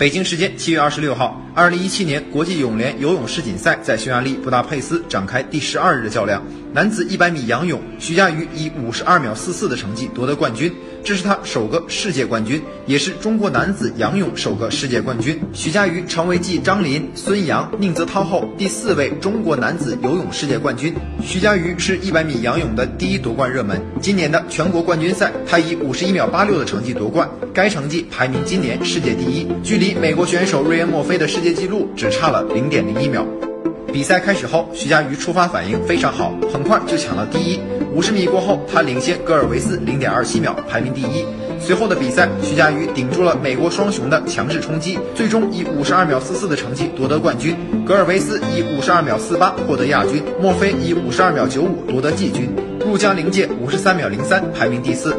北京时间七月二十六号，二零一七年国际泳联游泳世锦赛在匈牙利布达佩斯展开第十二日的较量。男子一百米仰泳，徐嘉余以五十二秒四四的成绩夺得冠军，这是他首个世界冠军，也是中国男子仰泳首个世界冠军。徐嘉余成为继张琳、孙杨、宁泽涛后第四位中国男子游泳世界冠军。徐嘉余是一百米仰泳的第一夺冠热门。今年的全国冠军赛，他以五十一秒八六的成绩夺冠，该成绩排名今年世界第一，距离美国选手瑞恩·墨菲的世界纪录只差了零点零一秒。比赛开始后，徐嘉余出发反应非常好，很快就抢了第一。五十米过后，他领先戈尔维斯零点二七秒，排名第一。随后的比赛，徐嘉余顶住了美国双雄的强势冲击，最终以五十二秒四四的成绩夺得冠军。戈尔维斯以五十二秒四八获得亚军，墨菲以五十二秒九五夺得季军，入江凌介五十三秒零三排名第四。